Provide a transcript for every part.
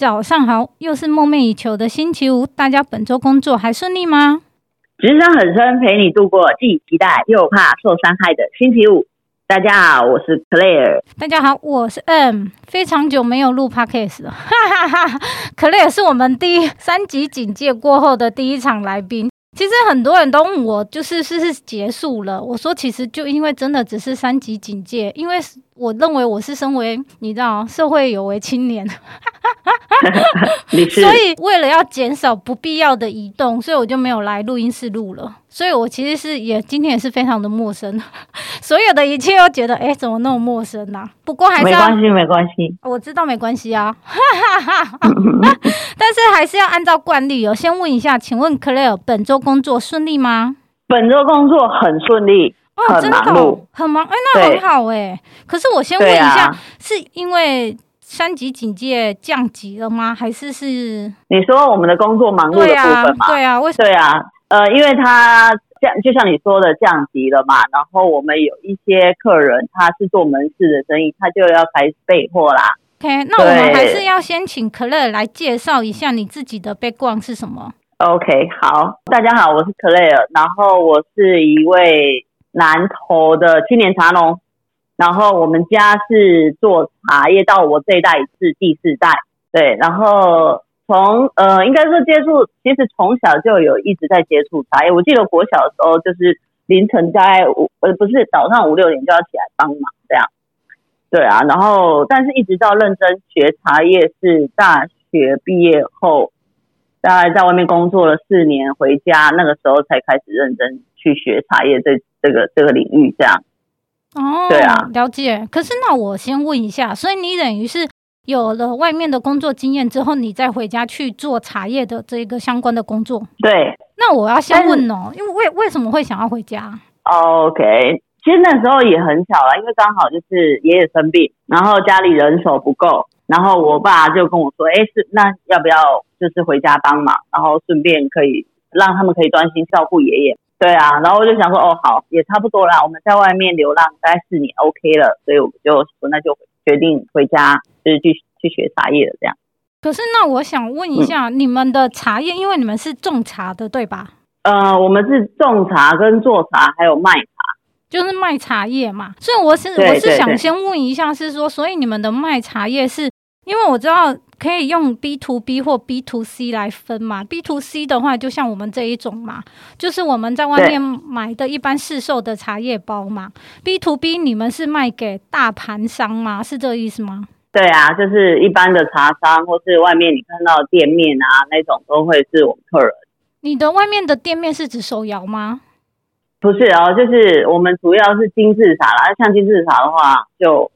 早上好，又是梦寐以求的星期五，大家本周工作还顺利吗？职场很深，陪你度过既期待又怕受伤害的星期五。大家好，我是 Claire。大家好，我是 M。非常久没有录 Podcast 了，哈哈哈。Claire 是我们第三级警戒过后的第一场来宾。其实很多人都问我，就是是是结束了。我说，其实就因为真的只是三级警戒，因为我认为我是身为你知道社会有为青年，是所以为了要减少不必要的移动，所以我就没有来录音室录了。所以我其实是也今天也是非常的陌生，所有的一切都觉得哎，怎么那么陌生呢、啊？不过还是没关系，没关系，我知道没关系啊。但是还是要按照惯例哦，先问一下，请问 Claire 本周工作顺利吗？本周工作很顺利，哦，真的很忙，哎，那很好哎。可是我先问一下，啊、是因为三级警戒降级了吗？还是是？你说我们的工作忙碌的部分吗？对啊，为什么？对啊。呃，因为他降，就像你说的降级了嘛，然后我们有一些客人他是做门市的生意，他就要开始备货啦。OK，那我们还是要先请 Claire 来介绍一下你自己的 background 是什么？OK，好，大家好，我是 Claire，然后我是一位南投的青年茶农，然后我们家是做茶叶，到我这一代是第四代，对，然后。从呃，应该说接触，其实从小就有一直在接触茶叶。我记得国小的时候，就是凌晨大概五呃，不是早上五六点就要起来帮忙这样。对啊，然后但是一直到认真学茶叶是大学毕业后，大概在外面工作了四年，回家那个时候才开始认真去学茶叶这这个这个领域这样。哦，对啊，了解。可是那我先问一下，所以你等于是。有了外面的工作经验之后，你再回家去做茶叶的这个相关的工作。对，那我要先问哦，因为为为什么会想要回家？OK，其实那时候也很巧了，因为刚好就是爷爷生病，然后家里人手不够，然后我爸就跟我说：“哎，是那要不要就是回家帮忙，然后顺便可以让他们可以专心照顾爷爷。”对啊，然后我就想说：“哦，好，也差不多啦，我们在外面流浪大概四年，OK 了。”所以我们就说：“那就决定回家。”就是去去学茶叶了这样，可是那我想问一下，嗯、你们的茶叶，因为你们是种茶的，对吧？呃，我们是种茶跟做茶，还有卖茶，就是卖茶叶嘛。所以我是我是想先问一下，是说，所以你们的卖茶叶是，因为我知道可以用 B to B 或 B to C 来分嘛。B to C 的话，就像我们这一种嘛，就是我们在外面买的一般市售的茶叶包嘛。B to B 你们是卖给大盘商吗？是这个意思吗？对啊，就是一般的茶商，或是外面你看到店面啊，那种都会是我们客人。你的外面的店面是指手摇吗？不是哦，就是我们主要是精致茶啦。像精致茶的话，就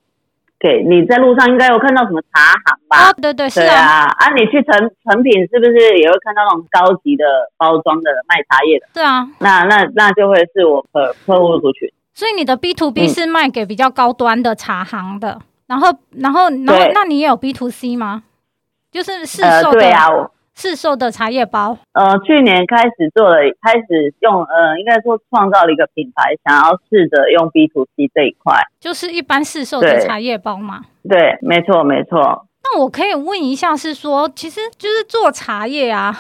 给你在路上应该有看到什么茶行吧？哦，对对是啊。啊，啊，你去成成品是不是也会看到那种高级的包装的卖茶叶的？对啊。那那那就会是我客客户族群。所以你的 B to B 是卖给比较高端的茶行的。嗯然后，然后，然后，那你也有 B to C 吗？就是市售的，呃、对啊，市售的茶叶包。呃，去年开始做了，开始用，呃，应该说创造了一个品牌，想要试着用 B to C 这一块，就是一般市售的茶叶包嘛。对，对，没错，没错。那我可以问一下，是说，其实就是做茶叶啊，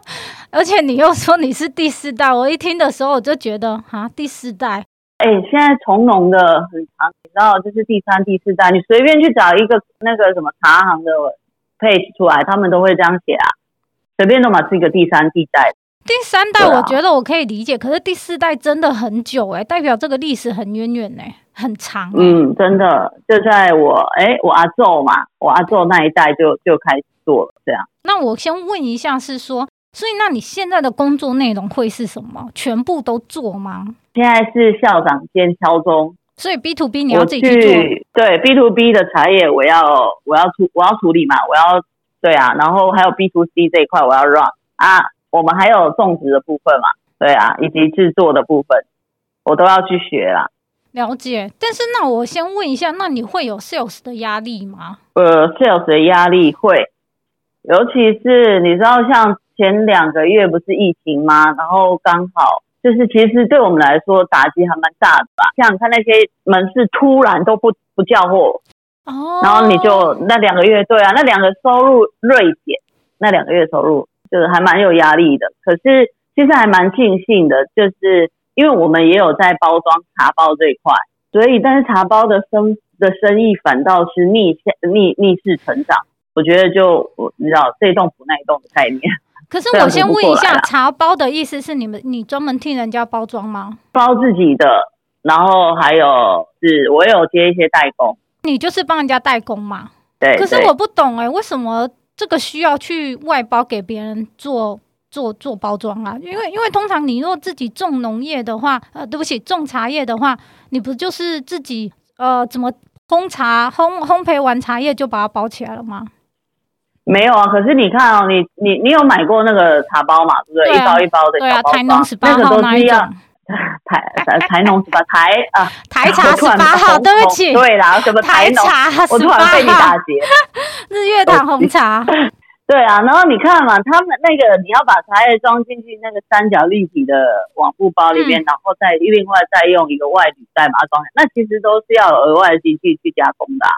而且你又说你是第四代，我一听的时候我就觉得啊，第四代。哎，现在从农的很长，你知道，就是第三、第四代，你随便去找一个那个什么茶行的 page 出来，他们都会这样写啊，随便都嘛是一个第三、第代。第三代我觉得我可以理解，啊、可是第四代真的很久哎、欸，代表这个历史很渊源哎，很长、欸。嗯，真的，就在我哎，我阿昼嘛，我阿昼那一代就就开始做了这样。那我先问一下，是说。所以，那你现在的工作内容会是什么？全部都做吗？现在是校长兼敲钟，所以 B to B 你要自己去做。对 B to B 的茶叶，我要我要处我要处理嘛，我要对啊，然后还有 B to C 这一块我要 run 啊，我们还有种植的部分嘛，对啊，以及制作的部分，我都要去学啦。了解，但是那我先问一下，那你会有 sales 的压力吗？呃，sales 的压力会，尤其是你知道像。前两个月不是疫情吗？然后刚好就是，其实对我们来说打击还蛮大的吧。像看那些门市突然都不不叫货，哦，然后你就那两个月，对啊，那两个收入锐减，那两个月收入就是还蛮有压力的。可是其实还蛮庆幸的，就是因为我们也有在包装茶包这一块，所以但是茶包的生的生意反倒是逆向逆逆势成长。我觉得就我你知道这一栋补那一栋的概念。可是我先问一下，茶包的意思是你们你专门替人家包装吗？包自己的，然后还有是我有接一些代工。你就是帮人家代工嘛？对。可是我不懂哎、欸，为什么这个需要去外包给别人做做做包装啊？因为因为通常你若自己种农业的话，呃，对不起，种茶叶的话，你不就是自己呃怎么烘茶烘烘焙完茶叶就把它包起来了吗？没有啊，可是你看哦，你你你有买过那个茶包嘛？对不对？对啊、一包一包的小包装，对啊，台农十八号那一种。台台台农十八台啊，台茶十八号，对不起，对啦，什么台农？我突然被你打劫。日月潭红茶。对啊，然后你看嘛，他们那个你要把茶叶装进去那个三角立体的网布包里面，嗯、然后再另外再用一个外铝袋把它装，那其实都是要额外的机器去加工的、啊。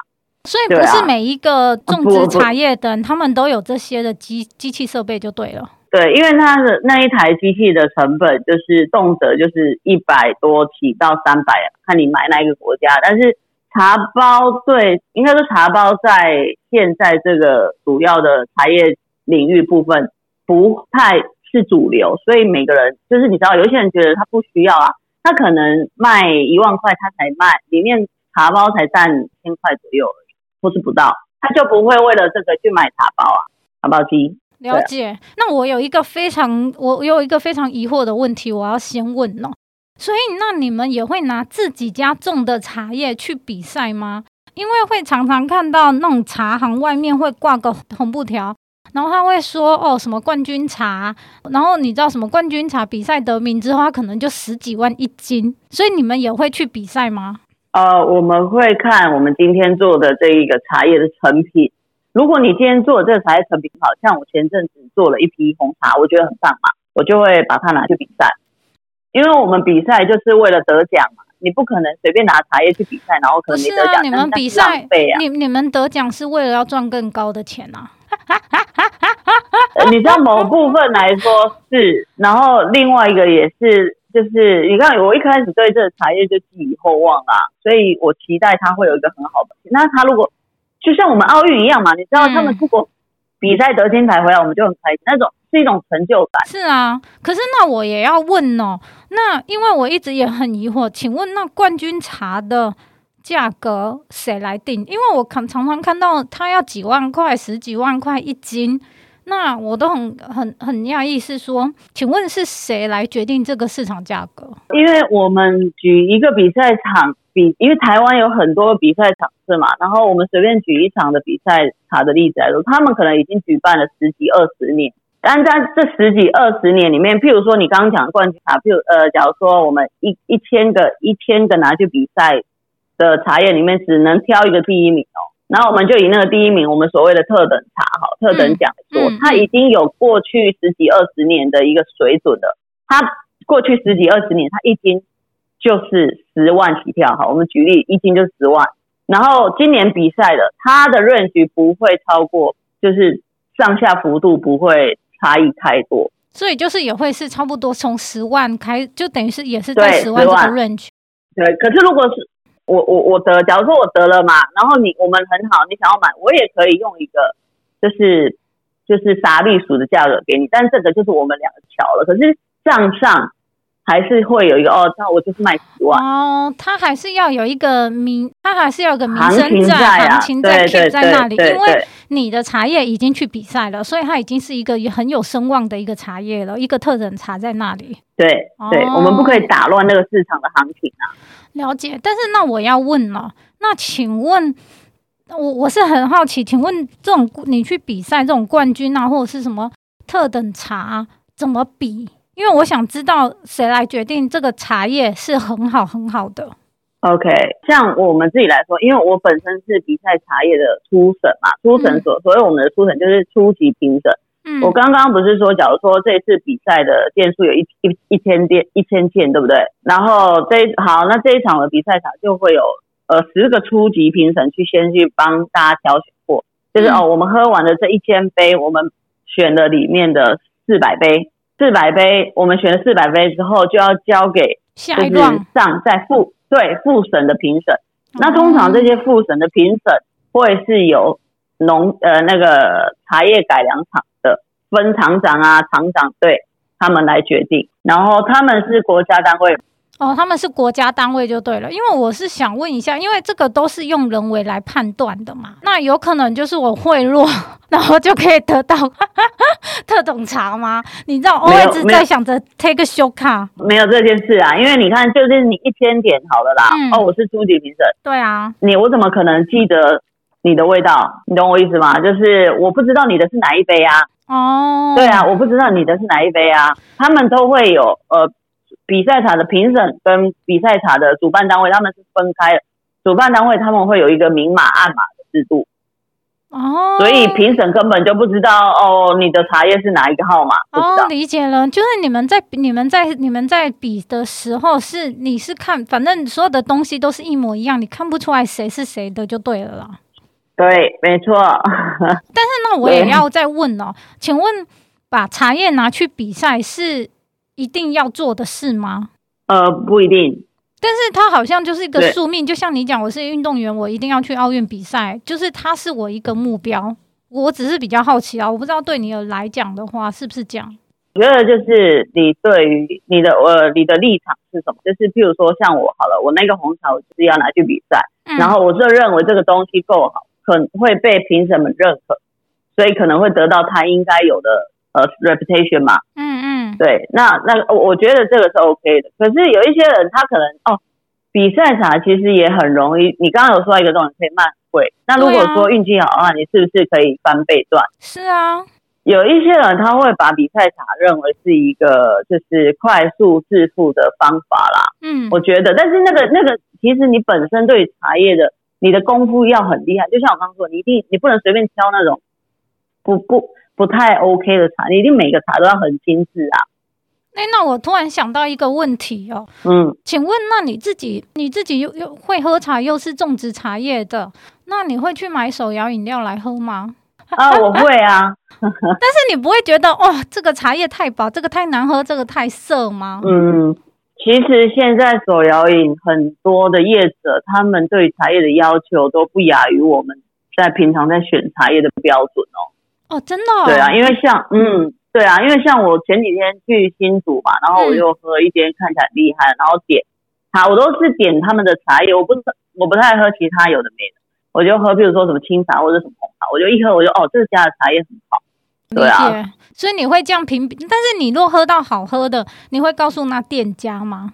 所以不是每一个种植茶叶的人，他们都有这些的机机器设备就对了。对，因为它的那一台机器的成本就是动辄就是一百多起到三百，看你买哪一个国家。但是茶包对，应该说茶包在现在这个主要的茶叶领域部分不太是主流，所以每个人就是你知道，有些人觉得他不需要啊，他可能卖一万块他才卖，里面茶包才占千块左右。或是不到，他就不会为了这个去买茶包啊，茶包机。了解。那我有一个非常，我有一个非常疑惑的问题，我要先问哦。所以，那你们也会拿自己家种的茶叶去比赛吗？因为会常常看到那种茶行外面会挂个红布条，然后他会说哦什么冠军茶，然后你知道什么冠军茶比赛得名之后，他可能就十几万一斤。所以你们也会去比赛吗？呃，我们会看我们今天做的这一个茶叶的成品。如果你今天做的这个茶叶成品好，像我前阵子做了一批红茶，我觉得很棒嘛，我就会把它拿去比赛。因为我们比赛就是为了得奖嘛，你不可能随便拿茶叶去比赛，然后可能没得奖。啊、你们比赛，你你们得奖是为了要赚更高的钱啊？你知道某部分来说是，然后另外一个也是。就是你看，我一开始对这个茶叶就寄予厚望啊，所以我期待它会有一个很好的。那它如果就像我们奥运一样嘛，你知道他们出国比赛得金牌回来，我们就很开心，那种是一种成就感。是啊，可是那我也要问哦，那因为我一直也很疑惑，请问那冠军茶的价格谁来定？因为我看常常看到他要几万块、十几万块一斤。那我都很很很讶异，是说，请问是谁来决定这个市场价格？因为我们举一个比赛场比，因为台湾有很多比赛场次嘛，然后我们随便举一场的比赛茶的例子来说，他们可能已经举办了十几二十年，但在这十几二十年里面，譬如说你刚刚讲的冠军茶，譬如呃，假如说我们一一千个一千个拿去比赛的茶叶里面，只能挑一个第一名哦。然后我们就以那个第一名，我们所谓的特等茶，哈，特等奖说，它已经有过去十几二十年的一个水准了。它过去十几二十年，它一斤就是十万起跳，哈，我们举例，一斤就是十万。然后今年比赛的，它的 range 不会超过，就是上下幅度不会差异太多。所以就是也会是差不多从十万开，就等于是也是在十万这个 range。对，可是如果是。我我我得，假如说我得了嘛，然后你我们很好，你想要买，我也可以用一个就是就是杀绿薯的价格给你，但这个就是我们两个乔了。可是账上还是会有一个哦，那我就是卖十万哦，他还是要有一个名，他还是要有个名声在，行情在，行情在，在那里，因为你的茶叶已经去比赛了，所以它已经是一个很有声望的一个茶叶了，一个特等茶在那里。对对，我们不可以打乱那个市场的行情啊。了解，但是那我要问了，那请问，我我是很好奇，请问这种你去比赛这种冠军啊，或者是什么特等茶怎么比？因为我想知道谁来决定这个茶叶是很好很好的。OK，像我们自己来说，因为我本身是比赛茶叶的初审嘛，初审所，所以我们的初审就是初级评审。嗯，我刚刚不是说，假如说这次比赛的件数有一一一千件一千件，对不对？然后这好，那这一场的比赛场就会有呃十个初级评审去先去帮大家挑选过，就是、嗯、哦，我们喝完了这一千杯，我们选了里面的四百杯，四百杯我们选了四百杯之后，就要交给就是上在复对复审的评审。那通常这些复审的评审会是由农呃那个茶叶改良厂的分厂长啊厂长对他们来决定，然后他们是国家单位。哦，他们是国家单位就对了，因为我是想问一下，因为这个都是用人为来判断的嘛，那有可能就是我贿赂，然后就可以得到 特种茶吗？你知道，我一直在想着 take a shortcut，没有这件事啊，因为你看，就是你一千点好了啦，嗯、哦，我是初级评审，对啊，你我怎么可能记得你的味道？你懂我意思吗？就是我不知道你的是哪一杯啊，哦，对啊，我不知道你的是哪一杯啊，他们都会有呃。比赛茶的评审跟比赛茶的主办单位他们是分开的，主办单位他们会有一个明码暗码的制度，哦，所以评审根本就不知道哦，你的茶叶是哪一个号码？哦，理解了，就是你们在你们在你们在比的时候是你是看，反正所有的东西都是一模一样，你看不出来谁是谁的就对了啦。对，没错。但是那我也要再问哦，请问把茶叶拿去比赛是？一定要做的事吗？呃，不一定。但是它好像就是一个宿命，就像你讲，我是运动员，我一定要去奥运比赛，就是它是我一个目标。我只是比较好奇啊，我不知道对你来讲的话是不是这样？我觉得就是你对于你的呃你的立场是什么？就是譬如说像我好了，我那个红茶我就是要拿去比赛，嗯、然后我就认为这个东西够好，可能会被评审们认可，所以可能会得到他应该有的呃 reputation 嘛。嗯嗯。对，那那我我觉得这个是 OK 的。可是有一些人他可能哦，比赛茶其实也很容易。你刚刚有说到一个重点可以慢会，那如果说运气好的话，你是不是可以翻倍赚？是啊，有一些人他会把比赛茶认为是一个就是快速致富的方法啦。嗯，我觉得，但是那个那个其实你本身对茶叶的你的功夫要很厉害，就像我刚刚说，你一定你不能随便挑那种不不。不太 OK 的茶，你一定每个茶都要很精致啊。那我突然想到一个问题哦，嗯，请问那你自己你自己又又会喝茶，又是种植茶叶的，那你会去买手摇饮料来喝吗？啊，我会啊。但是你不会觉得哦，这个茶叶太薄，这个太难喝，这个太涩吗？嗯，其实现在手摇饮很多的业者，他们对茶叶的要求都不亚于我们在平常在选茶叶的标准哦。哦，真的、哦？对啊，因为像嗯，对啊，因为像我前几天去新竹嘛，然后我就喝一间看起来很厉害，然后点茶，我都是点他们的茶叶，我不是我不太喝其他有的没的，我就喝，比如说什么清茶或者什么红茶，我就一喝我就哦，这家的茶叶很好。对啊，所以你会这样评比，但是你若喝到好喝的，你会告诉那店家吗？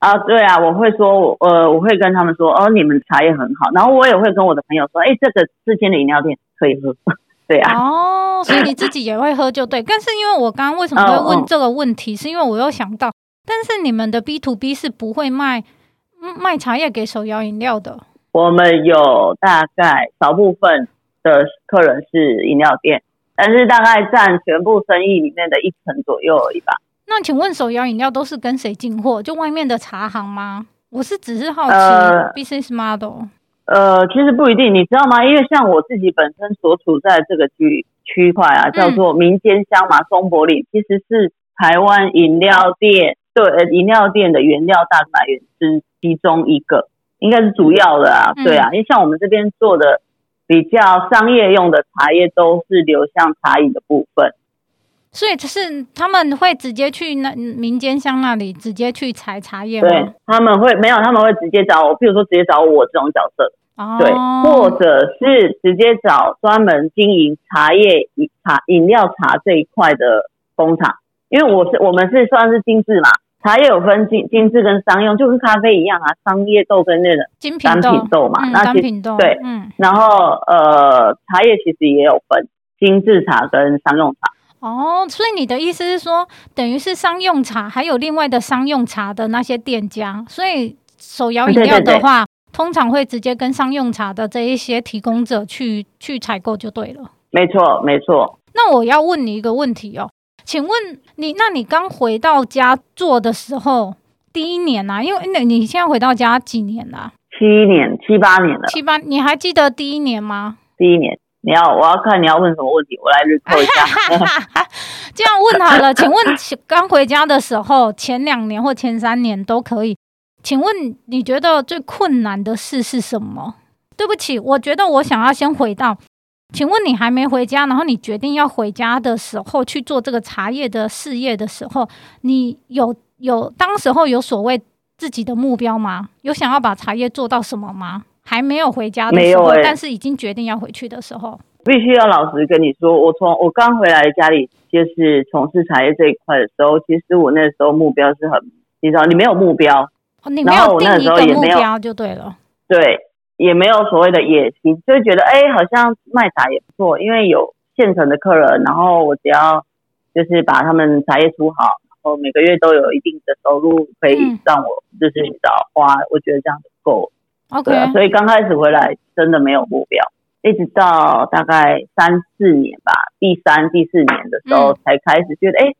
啊，对啊，我会说，呃，我会跟他们说，哦，你们茶叶很好，然后我也会跟我的朋友说，哎，这个这间的饮料店可以喝。对啊，哦，所以你自己也会喝就对，但是因为我刚刚为什么会问这个问题，是因为我又想到，但是你们的 B to B 是不会卖卖茶叶给手摇饮料的。我们有大概少部分的客人是饮料店，但是大概占全部生意里面的一成左右而已吧。那请问手摇饮料都是跟谁进货？就外面的茶行吗？我是只是好奇、呃、business model。呃，其实不一定，你知道吗？因为像我自己本身所处在这个区区块啊，叫做民间香嘛，松柏岭，其实是台湾饮料店对呃饮料店的原料大来源之其中一个，应该是主要的啊，对啊，因为像我们这边做的比较商业用的茶叶，都是流向茶饮的部分，所以就是他们会直接去那民间乡那里直接去采茶叶吗？对，他们会没有，他们会直接找我，比如说直接找我这种角色。哦、对，或者是直接找专门经营茶叶饮茶饮料茶这一块的工厂，因为我是我们是算是精致嘛，茶叶有分精精致跟商用，就跟咖啡一样啊，商业豆跟那个精品豆嘛，那其实对，嗯，然后呃，茶叶其实也有分精致茶跟商用茶。哦，所以你的意思是说，等于是商用茶还有另外的商用茶的那些店家，所以手摇饮料的话。对对对通常会直接跟商用茶的这一些提供者去去采购就对了。没错，没错。那我要问你一个问题哦，请问你，那你刚回到家做的时候，第一年啊，因为那你现在回到家几年了？七年七八年了。七八，你还记得第一年吗？第一年，你要我要看你要问什么问题，我来回答一下。这样问好了，请问刚回家的时候，前两年或前三年都可以。请问你觉得最困难的事是什么？对不起，我觉得我想要先回到，请问你还没回家，然后你决定要回家的时候去做这个茶叶的事业的时候，你有有当时候有所谓自己的目标吗？有想要把茶叶做到什么吗？还没有回家的时候，欸、但是已经决定要回去的时候，必须要老实跟你说，我从我刚回来家里就是从事茶叶这一块的时候，其实我那时候目标是很，你知道，你没有目标，哦、你没有定一个目标就对了，对。也没有所谓的野心，就觉得哎、欸，好像卖茶也不错，因为有现成的客人，然后我只要就是把他们茶叶出好，然后每个月都有一定的收入，可以让我就是找花，我觉得这样子够。OK，、啊、所以刚开始回来真的没有目标，一直到大概三四年吧，第三、第四年的时候才开始觉得，哎、嗯，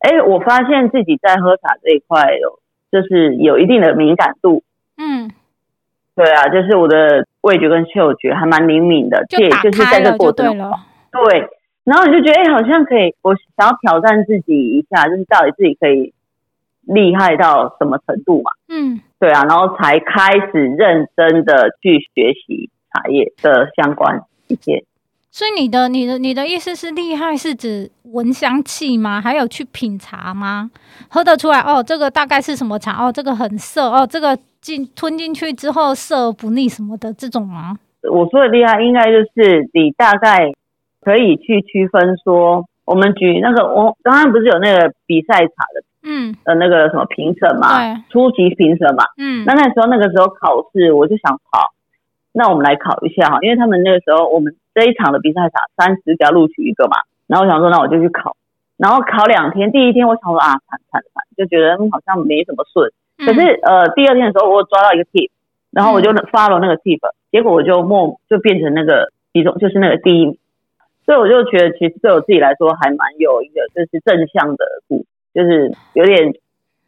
哎、欸，我发现自己在喝茶这一块有，就是有一定的敏感度。嗯。对啊，就是我的味觉跟嗅觉还蛮灵敏的，这也就是在这个过程中，对，然后你就觉得，哎，好像可以，我想要挑战自己一下，就是到底自己可以厉害到什么程度嘛？嗯，对啊，然后才开始认真的去学习茶叶的相关一些。所以你的、你的、你的意思是厉害是指闻香气吗？还有去品茶吗？喝得出来哦，这个大概是什么茶？哦，这个很涩哦，这个进吞进去之后涩而不腻什么的这种吗？我说的厉害，应该就是你大概可以去区分说，我们举那个，我刚刚不是有那个比赛茶的，嗯，的那个什么评审嘛，对，初级评审嘛，嗯，那那时候那个时候考试，我就想考，那我们来考一下哈，因为他们那个时候我们。这一场的比赛打三十只要录取一个嘛，然后我想说，那我就去考，然后考两天，第一天我想说啊，惨惨惨，就觉得好像没什么顺，可是呃第二天的时候我抓到一个 tip，然后我就 follow 那个 tip，结果我就默就变成那个其中就是那个第一名，所以我就觉得其实对我自己来说还蛮有一个就是正向的鼓，就是有点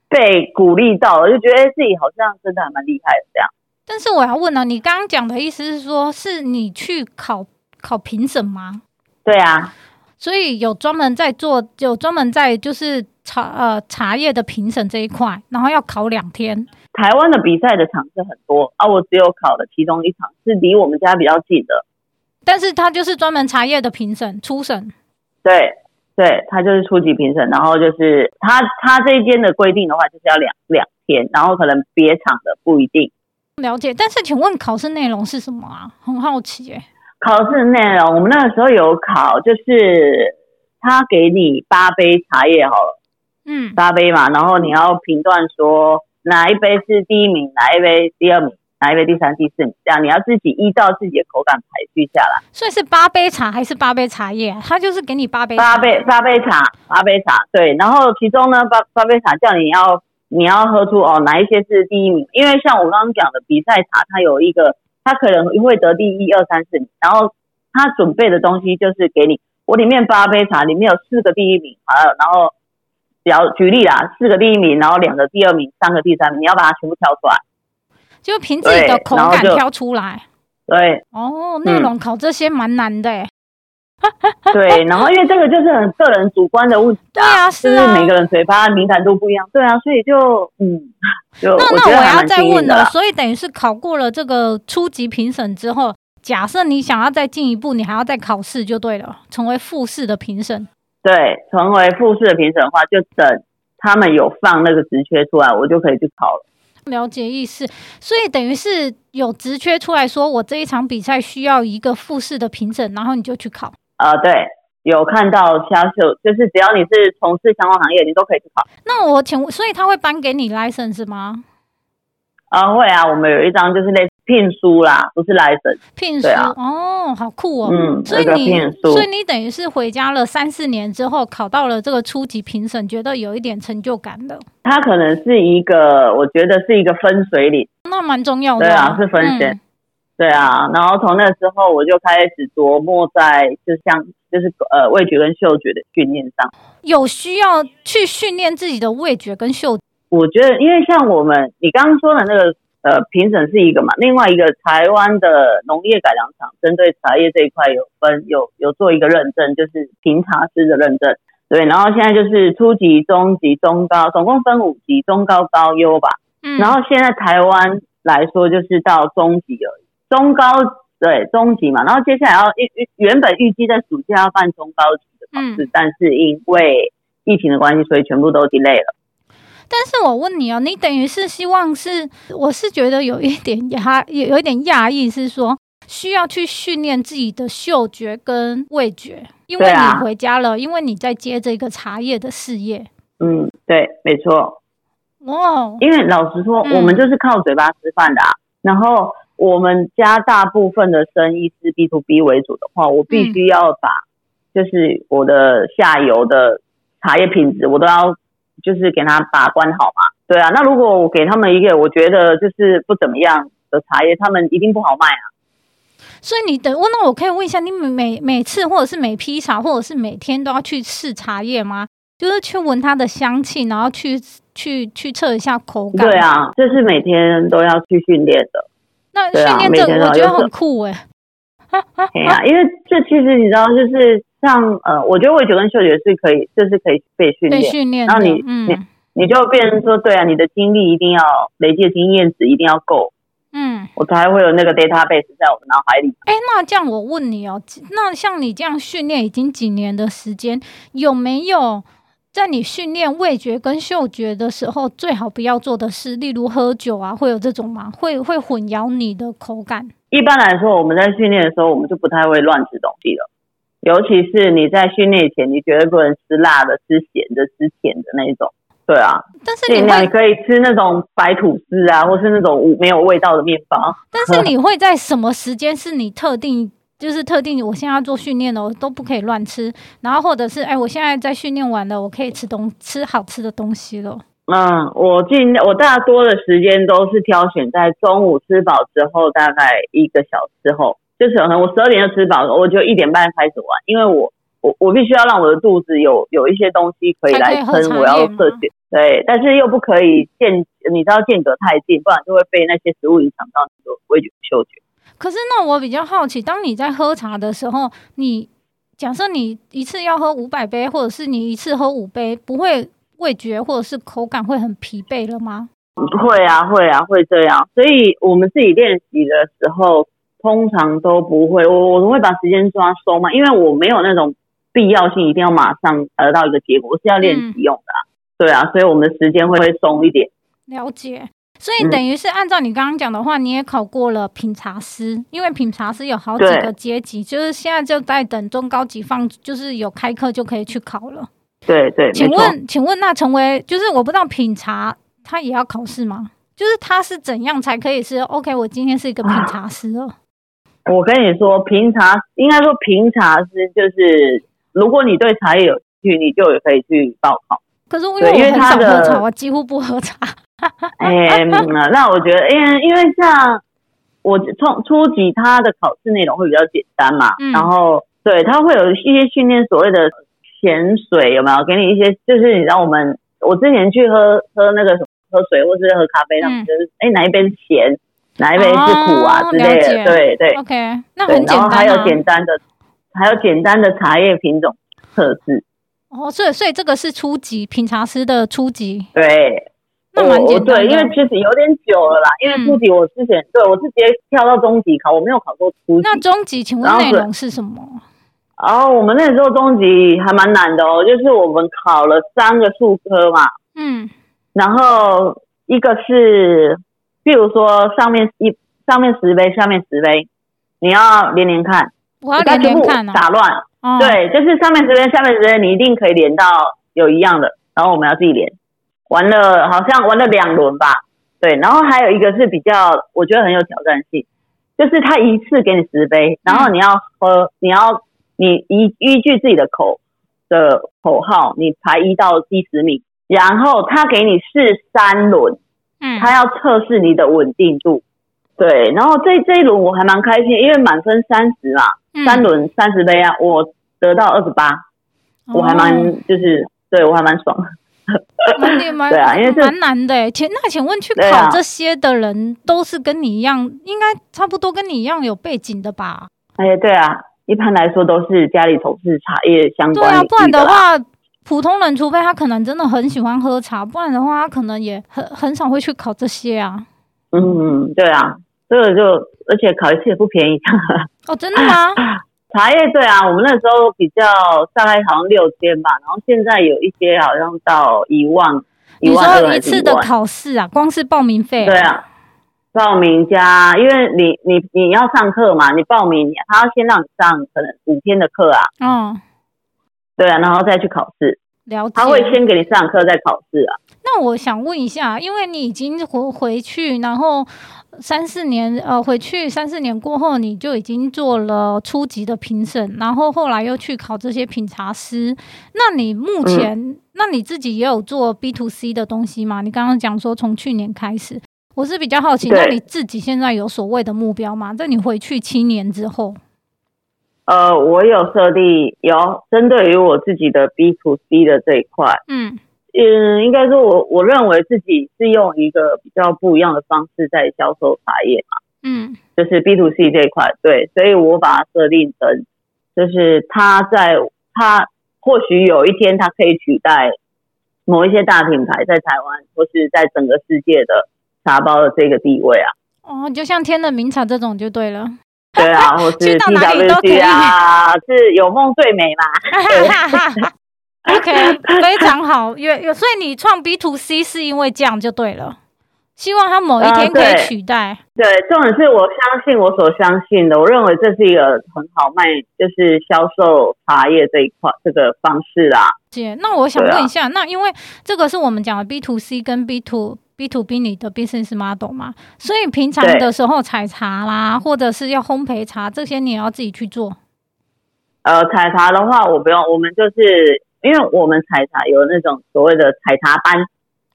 被鼓励到，了就觉得自己好像真的还蛮厉害的这样。但是我要问呢，你刚刚讲的意思是说，是你去考？考评审吗？对啊，所以有专门在做，有专门在就是茶呃茶叶的评审这一块，然后要考两天。台湾的比赛的场次很多啊，我只有考了其中一场是离我们家比较近的，但是他就是专门茶叶的评审初审。对对，他就是初级评审，然后就是他他这一间的规定的话，就是要两两天，然后可能别场的不一定。了解，但是请问考试内容是什么啊？很好奇哎。考试内容，我们那个时候有考，就是他给你八杯茶叶好了，嗯，八杯嘛，然后你要评断说哪一杯是第一名，哪一杯第二名，哪一杯第三、第四名，这样你要自己依照自己的口感排序下来。所以是八杯茶还是八杯茶叶？他就是给你八杯八杯八杯茶，八杯茶，对。然后其中呢，八八杯茶叫你要你要喝出哦哪一些是第一名，因为像我刚刚讲的比赛茶，它有一个。它可能会得第一、二、三、四名，然后他准备的东西就是给你，我里面八杯茶里面有四个第一名，好了，然后比较举例啦，四个第一名，然后两个第二名，三个第三名，你要把它全部挑出来，就凭自己的口感挑出来。对，哦，内容考这些蛮难的。对，然后因为这个就是很个人主观的问题，对啊，是啊，就是每个人嘴巴敏感度不一样，对啊，所以就嗯，就那那我要再问了，所以等于是考过了这个初级评审之后，假设你想要再进一步，你还要再考试就对了，成为复试的评审。对，成为复试的评审的话，就等他们有放那个职缺出来，我就可以去考了。了解意思，所以等于是有职缺出来说，我这一场比赛需要一个复试的评审，然后你就去考。呃，对，有看到其他，就是只要你是从事相关行业，你都可以去考。那我请问，所以他会颁给你 license 吗？啊，会啊，我们有一张就是类似聘书啦，不是 license。聘书、啊、哦，好酷哦。嗯，所以你聘书，所以你等于是回家了三四年之后，考到了这个初级评审，觉得有一点成就感的。它可能是一个，我觉得是一个分水岭，那蛮重要的。对啊，是分水。嗯对啊，然后从那时候我就开始琢磨在，就像就是呃味觉跟嗅觉的训练上，有需要去训练自己的味觉跟嗅觉。我觉得，因为像我们你刚刚说的那个呃评审是一个嘛，另外一个台湾的农业改良场针对茶叶这一块有分有有做一个认证，就是评茶师的认证。对，然后现在就是初级、中级、中高，总共分五级，中高高优吧。嗯。然后现在台湾来说就是到中级而已，中高对中级嘛。然后接下来要预预原本预计在暑假要办中高级的考试，嗯、但是因为疫情的关系，所以全部都 delay 了。但是我问你哦，你等于是希望是，我是觉得有一点压，有有一点讶异，是说需要去训练自己的嗅觉跟味觉。因为你回家了，啊、因为你在接这个茶叶的事业。嗯，对，没错。哦，因为老实说，嗯、我们就是靠嘴巴吃饭的啊。然后我们家大部分的生意是 B to B 为主的话，我必须要把，就是我的下游的茶叶品质，我都要就是给他把关好嘛。对啊，那如果我给他们一个我觉得就是不怎么样的茶叶，他们一定不好卖啊。所以你等问，那我可以问一下，你每每每次或者是每批茶，或者是每天都要去试茶叶吗？就是去闻它的香气，然后去去去测一下口感。对啊，这是每天都要去训练的。那训练这个我觉得很酷哎、欸。对啊，因为这其实你知道，就是像呃，我觉得味觉跟嗅觉是可以，就是可以被训练。被训练。然后你嗯你，你就变成说，对啊，你的经历一定要累积的经验值一定要够。嗯，我才会有那个 database 在我的脑海里。哎，那这样我问你哦，那像你这样训练已经几年的时间，有没有在你训练味觉跟嗅觉的时候，最好不要做的事，例如喝酒啊，会有这种吗？会会混淆你的口感？一般来说，我们在训练的时候，我们就不太会乱吃东西了，尤其是你在训练前，你绝对不能吃辣的、吃咸的、吃甜的那一种。对啊，但是你你可以吃那种白吐司啊，或是那种没有味道的面包。但是你会在什么时间是你特定，就是特定？我现在要做训练的，我都不可以乱吃。然后或者是，哎，我现在在训练完了，我可以吃东吃好吃的东西了。嗯，我尽我大多的时间都是挑选在中午吃饱之后，大概一个小时后，就是可能我十二点就吃饱了，我就一点半开始玩，因为我。我我必须要让我的肚子有有一些东西可以来撑，我要摄取，对，但是又不可以间，你知道间隔太近，不然就会被那些食物影响到你的味觉嗅觉。可是那我比较好奇，当你在喝茶的时候，你假设你一次要喝五百杯，或者是你一次喝五杯，不会味觉或者是口感会很疲惫了吗？会啊，会啊，会这样。所以我们自己练习的时候，通常都不会，我我都会把时间抓松嘛，因为我没有那种。必要性一定要马上得到一个结果，我是要练习用的，啊，嗯、对啊，所以我们的时间会会松一点。了解，所以等于是按照你刚刚讲的话，嗯、你也考过了品茶师，因为品茶师有好几个阶级，就是现在就在等中高级放，就是有开课就可以去考了。对对，请问，错请问那成为就是我不知道品茶他也要考试吗？就是他是怎样才可以是 OK？我今天是一个品茶师哦。我跟你说，品茶应该说品茶师就是。如果你对茶叶有兴趣，你就也可以去报考。可是因为我很少喝茶，我几乎不喝茶。哎，那我觉得，因为因为像我从初级，它的考试内容会比较简单嘛。嗯、然后对，它会有一些训练，所谓的咸水有没有？给你一些，就是你知道我们，我之前去喝喝那个什么喝水，或是喝咖啡，他们就是哎哪一杯是咸，哪一杯是苦啊、哦、之类的。对对。OK，那很简单、啊。然后还有简单的。还有简单的茶叶品种测试哦，所以所以这个是初级品茶师的初级，对，那蛮简单的。对，因为其实有点久了啦，因为初级我之前、嗯、对我是直接跳到中级考，我没有考过初级。那中级请问内容是什么？然后我们那时候中级还蛮难的哦，就是我们考了三个数科嘛，嗯，然后一个是，比如说上面一上面十杯，下面十杯，你要连连看。我要连连看、哦、打乱，哦、对，就是上面十杯，下面十杯，你一定可以连到有一样的，然后我们要自己连。玩了好像玩了两轮吧，对，然后还有一个是比较我觉得很有挑战性，就是他一次给你十杯，然后你要喝，嗯、你要你依依据自己的口的口号，你排一到第十名，然后他给你试三轮，嗯，他要测试你的稳定度。对，然后这这一轮我还蛮开心，因为满分三十嘛，嗯、三轮三十杯啊，我得到二十八，我还蛮就是对我还蛮爽。蛮蛮对啊，因为蛮难的。请那请问去考这些的人都是跟你一样，啊、应该差不多跟你一样有背景的吧？哎，对啊，一般来说都是家里从事茶叶相关的。对啊，不然的话，普通人除非他可能真的很喜欢喝茶，不然的话他可能也很很少会去考这些啊。嗯，对啊，这个就而且考一次也不便宜。哦，真的吗？茶叶对啊，我们那时候比较大概好像六千吧，然后现在有一些好像到一万，一万多一次的考试啊，光是报名费。对啊，报名加，因为你你你要上课嘛，你报名他要先让你上可能五天的课啊。嗯。对啊，然后再去考试。了解。他会先给你上课再考试啊。那我想问一下，因为你已经回回去，然后。三四年，呃，回去三四年过后，你就已经做了初级的评审，然后后来又去考这些品茶师。那你目前，嗯、那你自己也有做 B to C 的东西吗？你刚刚讲说从去年开始，我是比较好奇，那你自己现在有所谓的目标吗？在你回去七年之后，呃，我有设立，有针对于我自己的 B to C 的这一块，嗯。嗯，应该说我我认为自己是用一个比较不一样的方式在销售茶叶嘛，嗯，就是 B to C 这一块，对，所以我把它设定成，就是它在它或许有一天它可以取代某一些大品牌在台湾或是在整个世界的茶包的这个地位啊。哦，就像天的名茶这种就对了。对啊，或 是 TWG 啊，是有梦最美嘛。OK，非常好，有有，所以你创 B to C 是因为这样就对了，希望它某一天可以取代。呃、对，对，重点是我相信我所相信的，我认为这是一个很好卖，就是销售茶叶这一块这个方式啊。姐，那我想问一下，啊、那因为这个是我们讲的 B to C 跟 B to B to B 你的 business model 嘛，所以平常的时候采茶啦，或者是要烘焙茶这些，你也要自己去做。呃，采茶的话，我不用，我们就是。因为我们采茶有那种所谓的采茶班。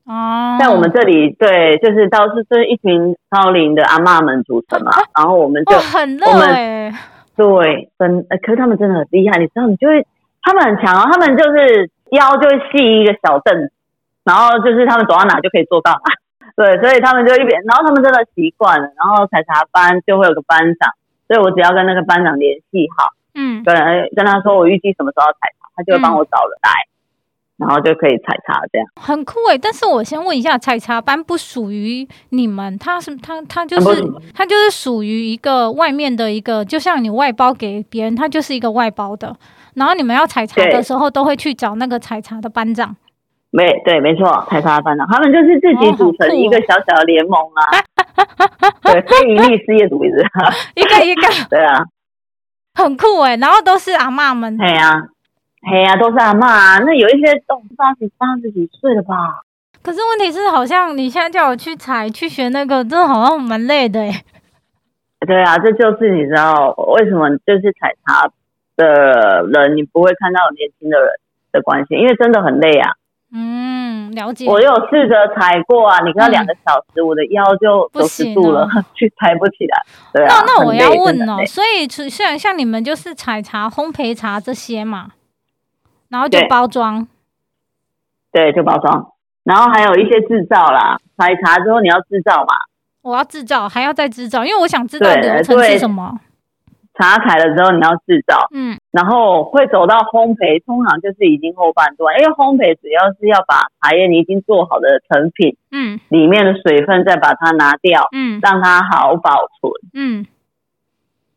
哦，在我们这里对，就是都是是一群高龄的阿嬷们组成嘛，然后我们就很热哎，对，真，可是他们真的很厉害，你知道，你就会他们很强哦，他们就是腰就会系一个小凳子，然后就是他们走到哪就可以坐到。哪，对，所以他们就一边，然后他们真的习惯了，然后采茶班就会有个班长，所以我只要跟那个班长联系好，嗯，跟跟他说我预计什么时候要采茶。他就会帮我找人来，嗯、然后就可以采茶，这样很酷诶。但是我先问一下，采茶班不属于你们，他是他他就是他就是属于一个外面的一个，就像你外包给别人，他就是一个外包的。然后你们要采茶的时候，都会去找那个采茶的班长。没对，没错，采茶的班长，他们就是自己组成一个小小的联盟啊，哦、对，非营利事业组织，一个一个，对啊，很酷诶。然后都是阿嬷们，对啊。嘿呀、啊，都是阿嬷啊，那有一些都八十八十几岁了吧？可是问题是，好像你现在叫我去采去学那个，真的好像蛮累的诶。对啊，这就是你知道为什么就是采茶的人，你不会看到年轻的人的关系，因为真的很累啊。嗯，了解。我有试着采过啊，你看两个小时，嗯、我的腰就九十度了，去采不起来。对啊，那那我要问哦，所以虽然像你们就是采茶、烘焙茶这些嘛？然后就包装，对，就包装。然后还有一些制造啦，采茶之后你要制造嘛？我要制造，还要再制造，因为我想知道流程是什么。茶采了之后你要制造，嗯，然后会走到烘焙，通常就是已经后半段，因为烘焙主要是要把茶叶你已经做好的成品，嗯，里面的水分再把它拿掉，嗯，让它好保存，嗯，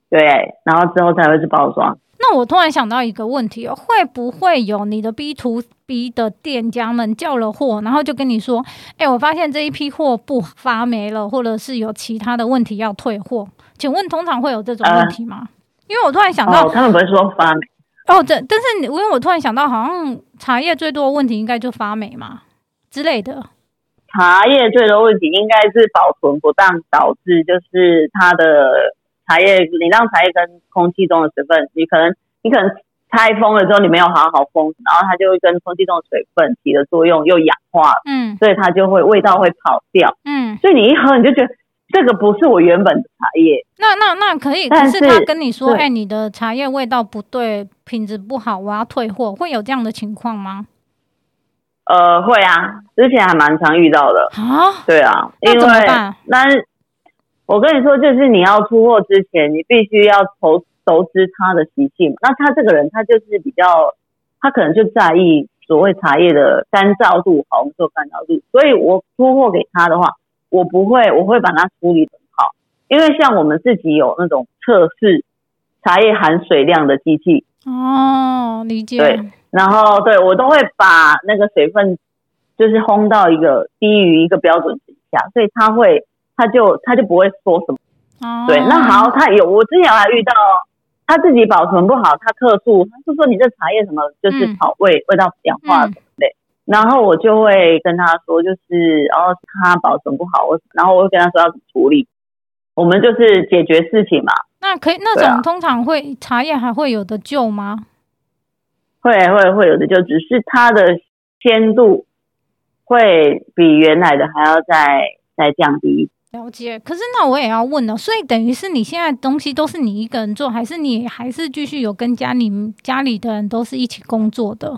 对，然后之后才会是包装。那我突然想到一个问题哦，会不会有你的 B to B 的店家们叫了货，然后就跟你说：“哎，我发现这一批货不发霉了，或者是有其他的问题要退货。”请问通常会有这种问题吗？呃、因为我突然想到，哦、他们不会说发霉哦，这但是因为我突然想到，好像茶叶最多的问题应该就发霉嘛之类的。茶叶最多问题应该是保存不当导致，就是它的。茶叶，你让茶叶跟空气中的水分，你可能你可能拆封了之后，你没有好好封，然后它就会跟空气中的水分起了作用又氧化了，嗯，所以它就会味道会跑掉，嗯，所以你一喝你就觉得这个不是我原本的茶叶。那那那可以，可是他跟你说，哎，你的茶叶味道不对，品质不好，我要退货，会有这样的情况吗？呃，会啊，之前还蛮常遇到的啊。对啊，因为那我跟你说，就是你要出货之前，你必须要熟熟知他的习性。那他这个人，他就是比较，他可能就在意所谓茶叶的干燥度，好，我们说干燥度。所以我出货给他的话，我不会，我会把它处理很好。因为像我们自己有那种测试茶叶含水量的机器。哦，理解。对。然后对我都会把那个水分，就是烘到一个低于一个标准值下，所以他会，他就他就不会说什么。哦。对，那好，他有我之前还遇到他自己保存不好，他客诉，他就说你这茶叶什么就是草味，嗯、味道氧化什么的。嗯、然后我就会跟他说，就是然后他保存不好，我然后我会跟他说要怎么处理，我们就是解决事情嘛。那可以，那种通常会茶叶还会有的救吗？会会会有的，救只是它的鲜度会比原来的还要再再降低。了解。可是那我也要问了，所以等于是你现在东西都是你一个人做，还是你还是继续有跟家里家里的人都是一起工作的？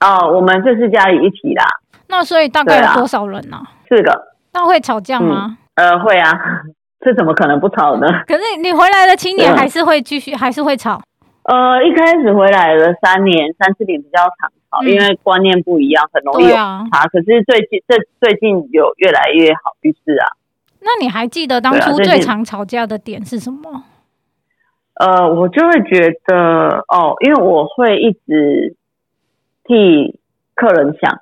哦，我们就是家里一起啦。那所以大概有多少人呢？四个。那会吵架吗？嗯、呃，会啊，这怎么可能不吵呢？可是你回来了七年，还是会继续，还是会吵。呃，一开始回来了三年，三四年比较常吵，嗯、因为观念不一样，很容易有差。啊、可是最近这最近有越来越好，于是啊。那你还记得当初最常吵架的点是什么？呃，我就会觉得哦，因为我会一直替客人想。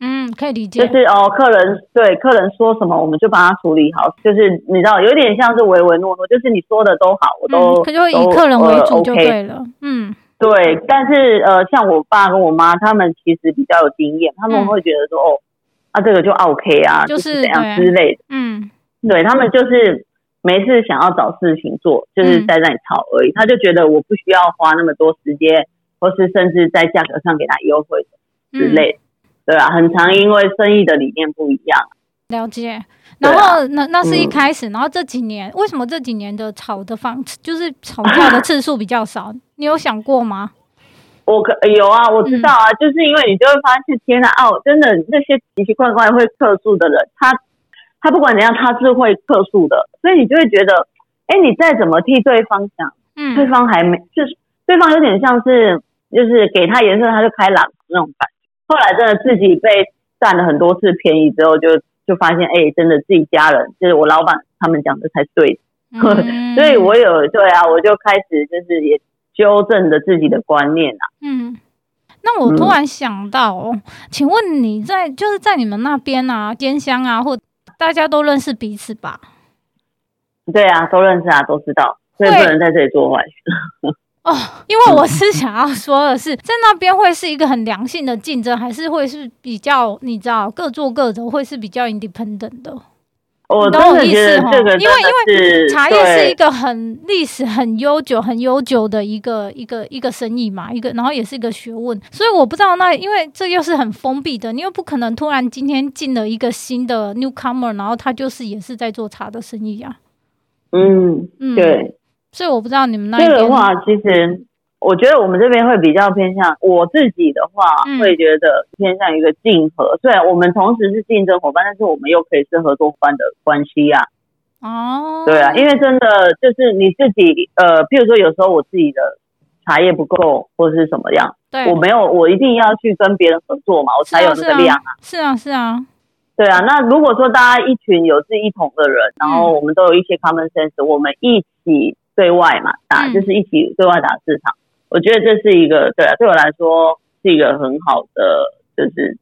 嗯，可以理解。就是哦，客人对客人说什么，我们就帮他处理好。就是你知道，有点像是唯唯诺诺，就是你说的都好，我都、就会以客人为主就对了。嗯，对。但是呃，像我爸跟我妈，他们其实比较有经验，他们会觉得说，嗯、哦，啊，这个就 OK 啊，就是怎样之类的。嗯，对他们就是没事想要找事情做，就是在那里吵而已。嗯、他就觉得我不需要花那么多时间，或是甚至在价格上给他优惠之类的。嗯对啊，很常因为生意的理念不一样。了解，然后、啊、那那是一开始，嗯、然后这几年为什么这几年的吵的方就是吵架的次数比较少？你有想过吗？我可有啊，我知道啊，嗯、就是因为你就会发现，天哪，哦，真的那些奇奇怪怪会客诉的人，他他不管怎样，他是会客诉的，所以你就会觉得，哎，你再怎么替对方想，嗯，对方还没，就是对方有点像是就是给他颜色，他就开朗那种感觉。后来真的自己被占了很多次便宜之后就，就就发现，哎、欸，真的自己家人就是我老板他们讲的才对，嗯、所以我有对啊，我就开始就是也纠正着自己的观念啊。嗯，那我突然想到，嗯、请问你在就是在你们那边啊，间乡啊，或大家都认识彼此吧？对啊，都认识啊，都知道，所以不能在这里做坏事。哦，因为我是想要说的是，在那边会是一个很良性的竞争，还是会是比较你知道各做各的，会是比较 independent 的？我懂我意思哈，因为因为茶叶是一个很历史很悠久、很悠久的一个一个一个生意嘛，一个然后也是一个学问，所以我不知道那因为这又是很封闭的，你又不可能突然今天进了一个新的 newcomer，然后他就是也是在做茶的生意呀、啊。嗯嗯，对。所以我不知道你们那边这个的话，其实我觉得我们这边会比较偏向我自己的话，嗯、会觉得偏向一个竞合。虽然我们同时是竞争伙伴，但是我们又可以是合作伙伴的关系啊。哦，对啊，因为真的就是你自己呃，譬如说有时候我自己的茶叶不够或者是什么样，对，我没有我一定要去跟别人合作嘛，我才有那个量啊。是啊，是啊。是啊对啊，那如果说大家一群有志一同的人，然后我们都有一些 common sense，、嗯、我们一起。对外嘛打，就是一起对外打市场。嗯、我觉得这是一个对啊，对我来说是一个很好的就是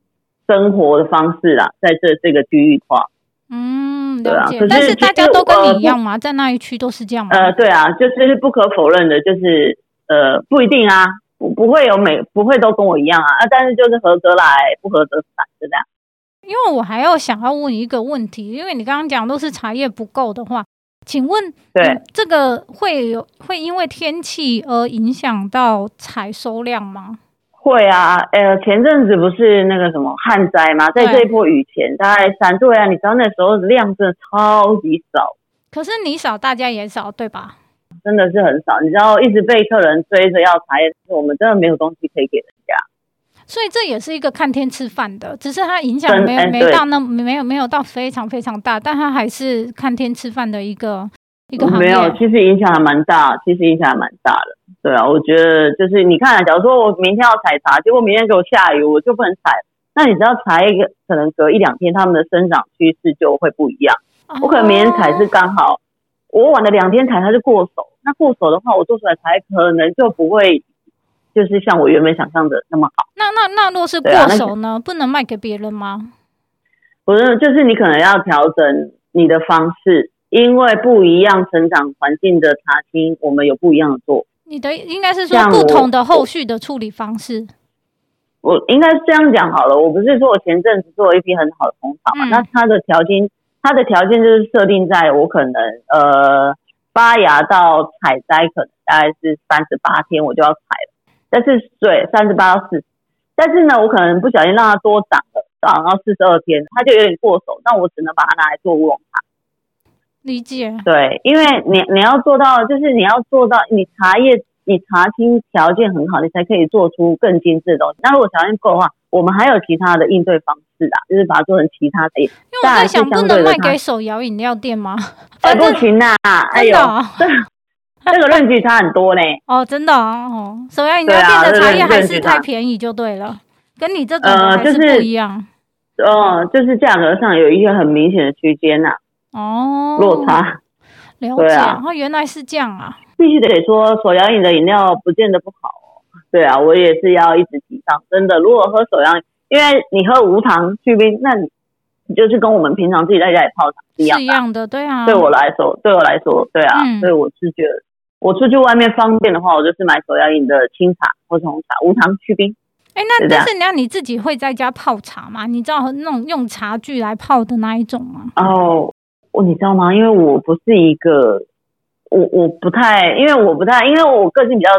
生活的方式啦，在这这个区域化。嗯，对啊。可是，但是大家都跟你一样吗？呃、在那一区都是这样吗？呃，对啊，就是不可否认的，就是呃不一定啊，不不会有每不会都跟我一样啊啊，但是就是合则来，不合则散，就这样。因为我还要想要问一个问题，因为你刚刚讲都是茶叶不够的话。请问，对、嗯、这个会有会因为天气而影响到采收量吗？会啊，呃，前阵子不是那个什么旱灾吗？在这一波雨前，大概三对啊，你知道那时候量真的超级少。可是你少，大家也少，对吧？真的是很少，你知道，一直被客人追着要茶叶，我们真的没有东西可以给人家。所以这也是一个看天吃饭的，只是它影响没有没到那没有没有到非常非常大，但它还是看天吃饭的一个一个行业。没有，其实影响还蛮大，其实影响还蛮大的。对啊，我觉得就是你看，假如说我明天要采茶，结果明天给我下雨，我就不能采。那你知道茶叶可能隔一两天，它们的生长趋势就会不一样。哦、我可能明天采是刚好，我晚了两天采它就过熟。那过熟的话，我做出来茶叶可能就不会。就是像我原本想象的那么好。那那那若是过手呢？不能卖给别人吗？不是，就是你可能要调整你的方式，因为不一样成长环境的茶青，我们有不一样的做。你的应该是说不同的后续的处理方式。我，应该是这样讲好了。我不是说我前阵子做了一批很好的红茶嘛？嗯、那它的条件，它的条件就是设定在我可能呃发芽到采摘，可能大概是三十八天，我就要。但是水三十八到四十，但是呢，我可能不小心让它多长了，长到四十二天，它就有点过手，那我只能把它拿来做乌龙茶。理解。对，因为你你要做到，就是你要做到，你茶叶你茶青条件很好，你才可以做出更精致的东西。那如果条件够的话，我们还有其他的应对方式啊，就是把它做成其他的。因为我在想，不能卖给手摇饮料店吗？哎，不行呐！哎呦。这 个论据差很多呢。哦，真的哦，手摇饮料店的茶叶还是太便宜就对了，跟你这种还是不一样。呃，就是价格上有一些很明显的区间呐。哦，落差。了解，然后原来是这样啊。必须得说，手摇饮的饮料不见得不好。对啊，我也是要一直提倡。真的，如果喝手摇饮，因为你喝无糖去冰，那你你就是跟我们平常自己在家里泡茶一样。是一样的，对啊。对我来说，对我来说，对啊，所以我是觉得。我出去外面方便的话，我就是买手摇饮的清茶或是红茶，无糖去冰。哎、欸，那但是你要你自己会在家泡茶吗？你知道那种用茶具来泡的那一种吗？哦，我你知道吗？因为我不是一个，我我不太，因为我不太，因为我个性比较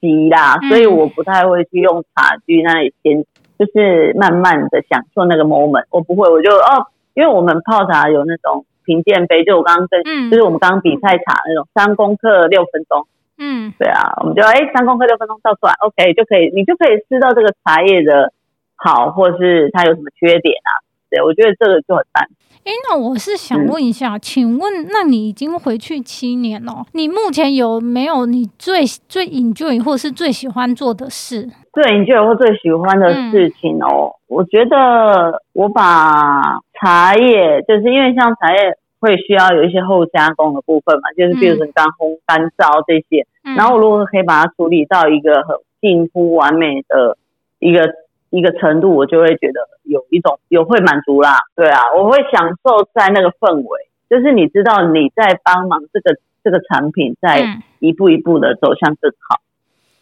急啦，嗯、所以我不太会去用茶具那里先，就是慢慢的享受那个 moment。我不会，我就哦，因为我们泡茶有那种。品鉴杯，就我刚刚跟，嗯、就是我们刚刚比赛茶那种三公克六分钟，嗯，对啊，我们就哎三公克六分钟倒出来，OK 就可以，你就可以知道这个茶叶的好，或是它有什么缺点啊？对，我觉得这个就很棒。哎，那我是想问一下，嗯、请问，那你已经回去七年了，你目前有没有你最最 enjoy 或是最喜欢做的事？最 enjoy 或最喜欢的事情哦，嗯、我觉得我把茶叶，就是因为像茶叶会需要有一些后加工的部分嘛，就是比如说干烘、干燥这些，嗯、然后如果可以把它处理到一个很近乎完美的一个一个程度，我就会觉得有一种有会满足啦。对啊，我会享受在那个氛围，就是你知道你在帮忙这个这个产品在一步一步的走向更好。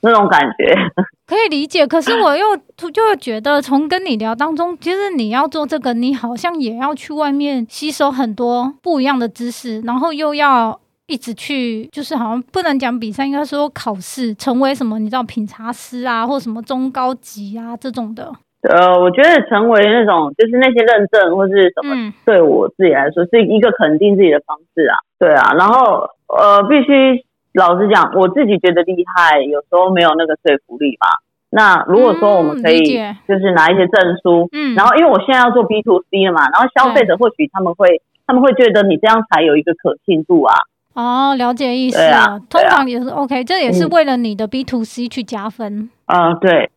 那种感觉可以理解，可是我又就会觉得，从跟你聊当中，其实你要做这个，你好像也要去外面吸收很多不一样的知识，然后又要一直去，就是好像不能讲比赛，应该说考试，成为什么？你知道品茶师啊，或什么中高级啊这种的。呃，我觉得成为那种就是那些认证或是什么，对我自己来说是一个肯定自己的方式啊。对啊，然后呃，必须。老实讲，我自己觉得厉害，有时候没有那个说服力吧。那如果说我们可以，就是拿一些证书，嗯，然后因为我现在要做 B to C 了嘛，然后消费者或许他们会，他们会觉得你这样才有一个可信度啊。哦，了解意思，啊，通常也是 OK，这也是为了你的 B to C 去加分。啊、嗯，对。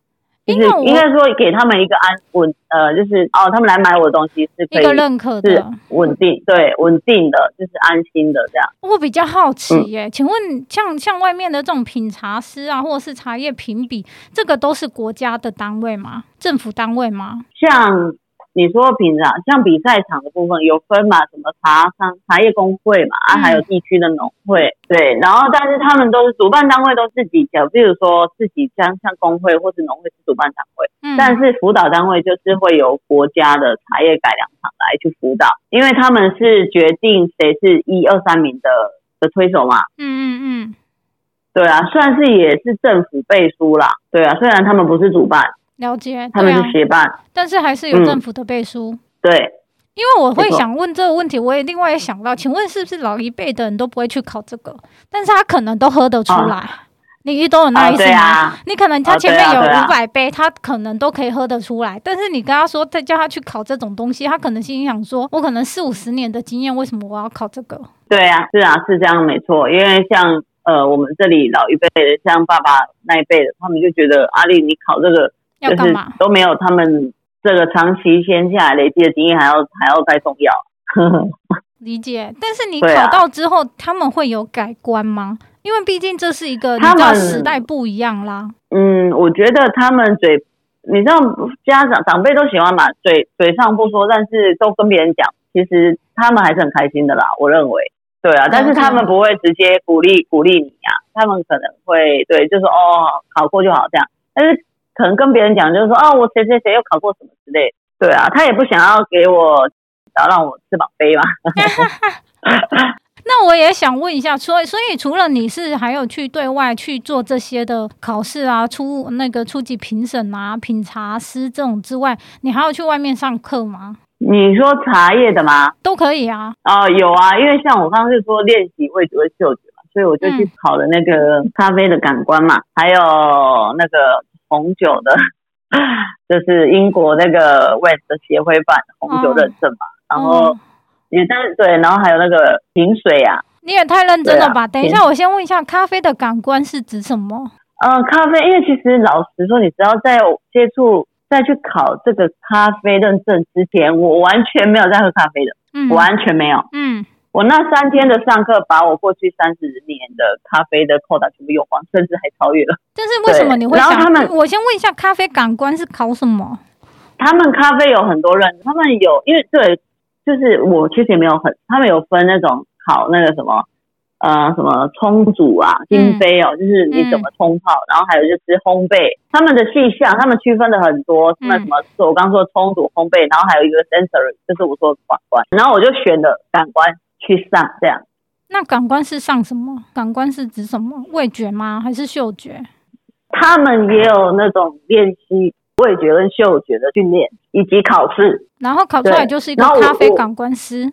就是应该说给他们一个安稳呃，就是哦，他们来买我的东西是可以一个认可的，是稳定对稳定的，就是安心的这样。我比较好奇耶，嗯、请问像像外面的这种品茶师啊，或者是茶叶评比，这个都是国家的单位吗？政府单位吗？像。你说平常像比赛场的部分有分嘛？什么茶商、茶叶工会嘛？啊，还有地区的农会，对。然后，但是他们都是主办单位，都自己讲，比如说自己像像工会或是农会是主办单位，嗯。但是辅导单位就是会由国家的茶叶改良厂来去辅导，因为他们是决定谁是一二三名的的推手嘛。嗯嗯嗯。对啊，算是也是政府背书啦。对啊，虽然他们不是主办。了解，他们是协办，啊，但是还是有政府的背书。嗯、对，因为我会想问这个问题，我也另外也想到，请问是不是老一辈的人都不会去考这个？但是他可能都喝得出来。你一都有耐心啊，你可能他前面有五百杯，他可能都可以喝得出来。但是你跟他说再叫他去考这种东西，他可能心里想说：我可能四五十年的经验，为什么我要考这个？对啊，是啊，是这样没错。因为像呃我们这里老一辈的，像爸爸那一辈的，他们就觉得阿丽你考这个要干嘛？都没有他们这个长期先下来累积的经验还要还要再重要。理解。但是你考到之后，啊、他们会有改观吗？因为毕竟这是一个，他们时代不一样啦。嗯，我觉得他们嘴，你知道家长长辈都喜欢嘛，嘴嘴上不说，但是都跟别人讲，其实他们还是很开心的啦。我认为，对啊，但是他们不会直接鼓励鼓励你呀、啊，他们可能会对，就说哦，考过就好这样。但是可能跟别人讲，就是说哦，我谁谁谁又考过什么之类，对啊，他也不想要给我，要让我翅膀飞嘛。那我也想问一下，所以所以除了你是还有去对外去做这些的考试啊，初那个初级评审啊，品茶师这种之外，你还要去外面上课吗？你说茶叶的吗？都可以啊。哦，有啊，因为像我刚刚是说练习味觉和嗅觉嘛，所以我就去考了那个咖啡的感官嘛，嗯、还有那个红酒的，就是英国那个 West 的协会办红酒认证嘛，哦、然后。嗯也但是对，然后还有那个饮水呀、啊，你也太认真了吧！啊、等一下，我先问一下，咖啡的感官是指什么？呃，咖啡，因为其实老实说，你只要在接触再去考这个咖啡认证之前，我完全没有在喝咖啡的，嗯，完全没有，嗯，我那三天的上课，把我过去三十年的咖啡的扣打全部用光，甚至还超越了。但是为什么你会想？然后他们，我先问一下，咖啡感官是考什么？他们咖啡有很多认，他们有，因为对。就是我其实也没有很，他们有分那种考那个什么，呃，什么冲煮啊、金杯哦，嗯、就是你怎么冲泡，嗯、然后还有就是烘焙，他们的细项，他们区分的很多，什么什么，是我刚说冲煮、烘焙，然后还有一个 sensory，就是我说的感官，然后我就选了感官去上这样。那感官是上什么？感官是指什么？味觉吗？还是嗅觉？他们也有那种练习。味觉跟嗅觉的训练以及考试，然后考出来就是一个咖啡感官师。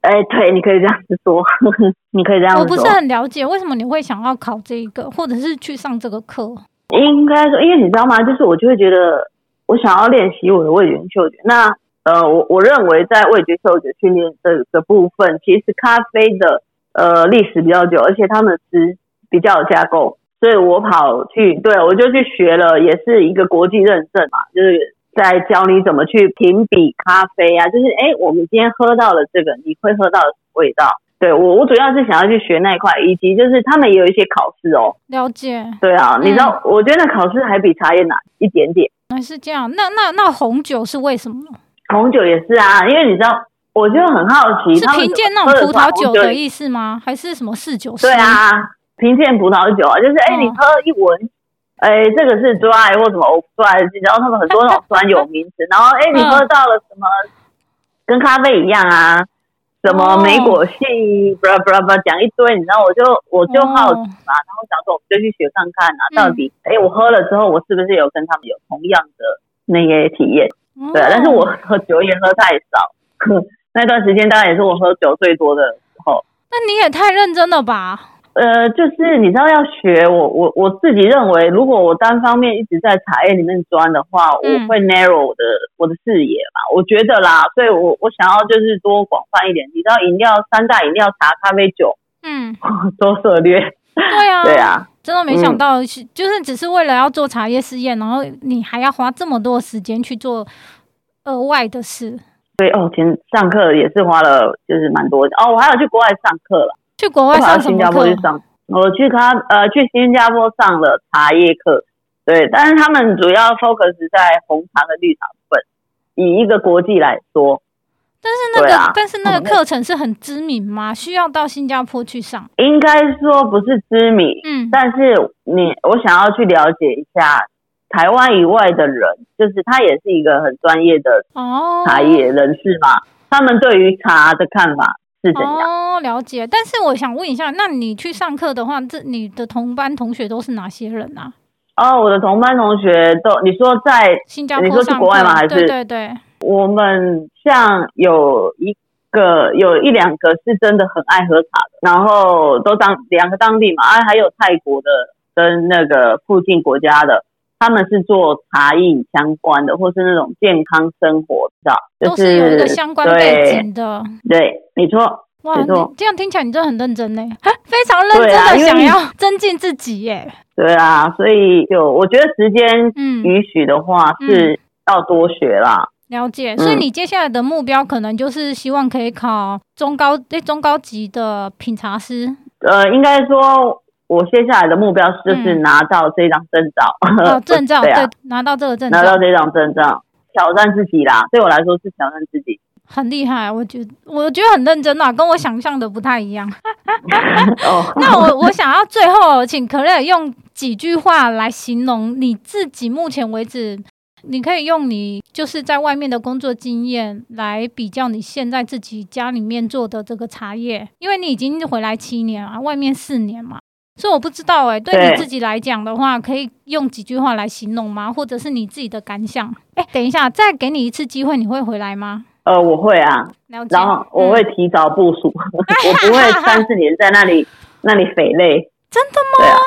哎，对，你可以这样子说，你可以这样说。我不是很了解为什么你会想要考这一个，或者是去上这个课。应该说，因为你知道吗？就是我就会觉得，我想要练习我的味觉跟嗅觉。那呃，我我认为在味觉嗅觉训练这个部分，其实咖啡的呃历史比较久，而且他们是比较有架构。所以我跑去，对，我就去学了，也是一个国际认证嘛，就是在教你怎么去评比咖啡啊，就是哎，我们今天喝到了这个，你会喝到什么味道？对，我，我主要是想要去学那一块，以及就是他们也有一些考试哦。了解。对啊，你知道，嗯、我觉得考试还比茶叶难一点点。那是这样，那那那红酒是为什么？红酒也是啊，因为你知道，我就很好奇，是评鉴那种葡萄酒的意思吗？还是什么侍酒师？对啊。评鉴葡萄酒啊，就是哎，你喝一闻，哎，这个是 dry 或什么 dry，然后他们很多那种专有名词，然后哎，你喝到了什么，跟咖啡一样啊，什么莓果系，不啦不啦不啦，讲一堆，你知道，我就我就好奇嘛，然后想说我们就去学看看啊，到底哎，我喝了之后，我是不是有跟他们有同样的那些体验？对啊，但是我喝酒也喝太少，那段时间当然也是我喝酒最多的时候。那你也太认真了吧？呃，就是你知道要学我我我自己认为，如果我单方面一直在茶叶里面钻的话，嗯、我会 narrow 我的我的视野嘛，我觉得啦，所以我我想要就是多广泛一点。你知道饮料三大饮料茶咖啡酒，嗯，多涉略。对啊，对啊，真的没想到，嗯、就是只是为了要做茶叶试验，然后你还要花这么多时间去做额外的事。对哦，前上课也是花了就是蛮多的哦，我还有去国外上课了。去国外上新加坡去上，我去他呃去新加坡上了茶叶课，对，但是他们主要 focus 在红茶和绿茶部分。以一个国际来说，但是那个、啊、但是那个课程是很知名吗？需要到新加坡去上？应该说不是知名，嗯，但是你我想要去了解一下台湾以外的人，就是他也是一个很专业的哦茶叶人士嘛，哦、他们对于茶的看法。是怎样哦，了解。但是我想问一下，那你去上课的话，这你的同班同学都是哪些人啊？哦，我的同班同学都，你说在新加坡，你说是国外吗？还是？对对对。我们像有一个，有一两个是真的很爱喝茶的，然后都当两个当地嘛，啊，还有泰国的跟那个附近国家的，他们是做茶饮相关的，或是那种健康生活的，都是有一个相关背景的。对，对没错。哇，这样听起来你真的很认真呢，非常认真的想要增进自己耶。对啊，所以就我觉得时间允许的话是要多学啦。嗯嗯、了解，所以你接下来的目标可能就是希望可以考中高诶中高级的品茶师。呃，应该说我接下来的目标就是拿到这张证照。嗯、哦，证照对，啊、对，拿到这个证照，拿到这张证照，挑战自己啦。对我来说是挑战自己。很厉害，我觉得我觉得很认真啊，跟我想象的不太一样。那我我想要最后请 Claire 用几句话来形容你自己目前为止，你可以用你就是在外面的工作经验来比较你现在自己家里面做的这个茶叶，因为你已经回来七年了，外面四年嘛，所以我不知道哎、欸，对你自己来讲的话，可以用几句话来形容吗？或者是你自己的感想？哎、欸，等一下，再给你一次机会，你会回来吗？呃，我会啊，然后我会提早部署，嗯、我不会三四年在那里 那里匪类。真的吗？对啊，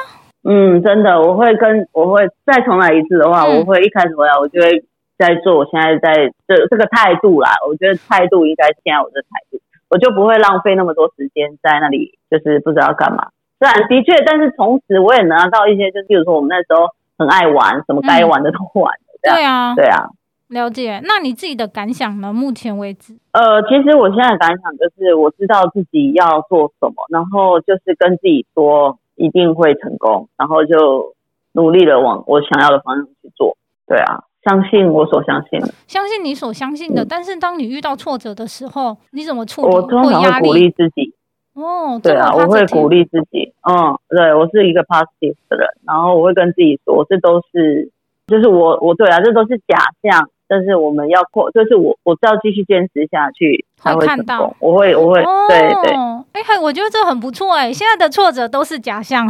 嗯，真的，我会跟我会再重来一次的话，嗯、我会一开始回来，我就会在做我现在在这这个态度啦。我觉得态度应该现在我的态度，我就不会浪费那么多时间在那里，就是不知道干嘛。虽然的确，但是同时我也拿到一些，就是比如说我们那时候很爱玩，什么该玩的都玩。嗯、对啊，对啊。了解，那你自己的感想呢？目前为止，呃，其实我现在的感想就是，我知道自己要做什么，然后就是跟自己说一定会成功，然后就努力的往我想要的方向去做。对啊，相信我所相信的，相信你所相信的。嗯、但是当你遇到挫折的时候，你怎么处理？我通常会鼓励自己。哦，对啊，我会鼓励自己。嗯，对，我是一个 positive 的人，然后我会跟自己说，这都是，就是我，我对啊，这都是假象。但是我们要扩，就是我我知道继续坚持下去才会成功。我会我会、哦、对对。哎、欸，我觉得这很不错哎。现在的挫折都是假象。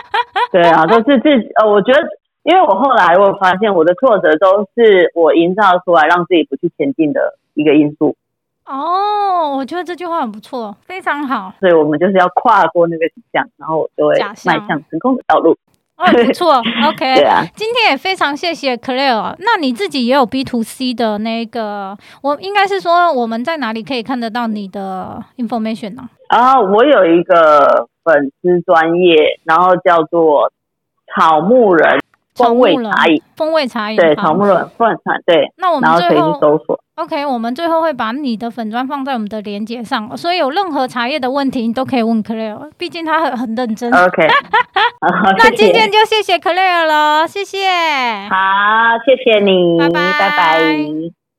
对啊，都是自己呃，我觉得，因为我后来我发现我的挫折都是我营造出来让自己不去前进的一个因素。哦，我觉得这句话很不错，非常好。所以我们就是要跨过那个假象，然后我就会迈向成功的道路。哦，不错，OK。对啊，今天也非常谢谢 Claire。那你自己也有 B to C 的那个，我应该是说我们在哪里可以看得到你的 information 呢？啊，我有一个粉丝专业，然后叫做草木人。风味茶饮，风味茶饮，对，草木人风味茶，对。那我们最后搜索，OK，我们最后会把你的粉砖放在我们的链接上，所以有任何茶叶的问题，你都可以问 Claire，毕竟他很很认真。OK，那今天就谢谢 Claire 了，谢谢。好，谢谢你，拜拜。拜拜。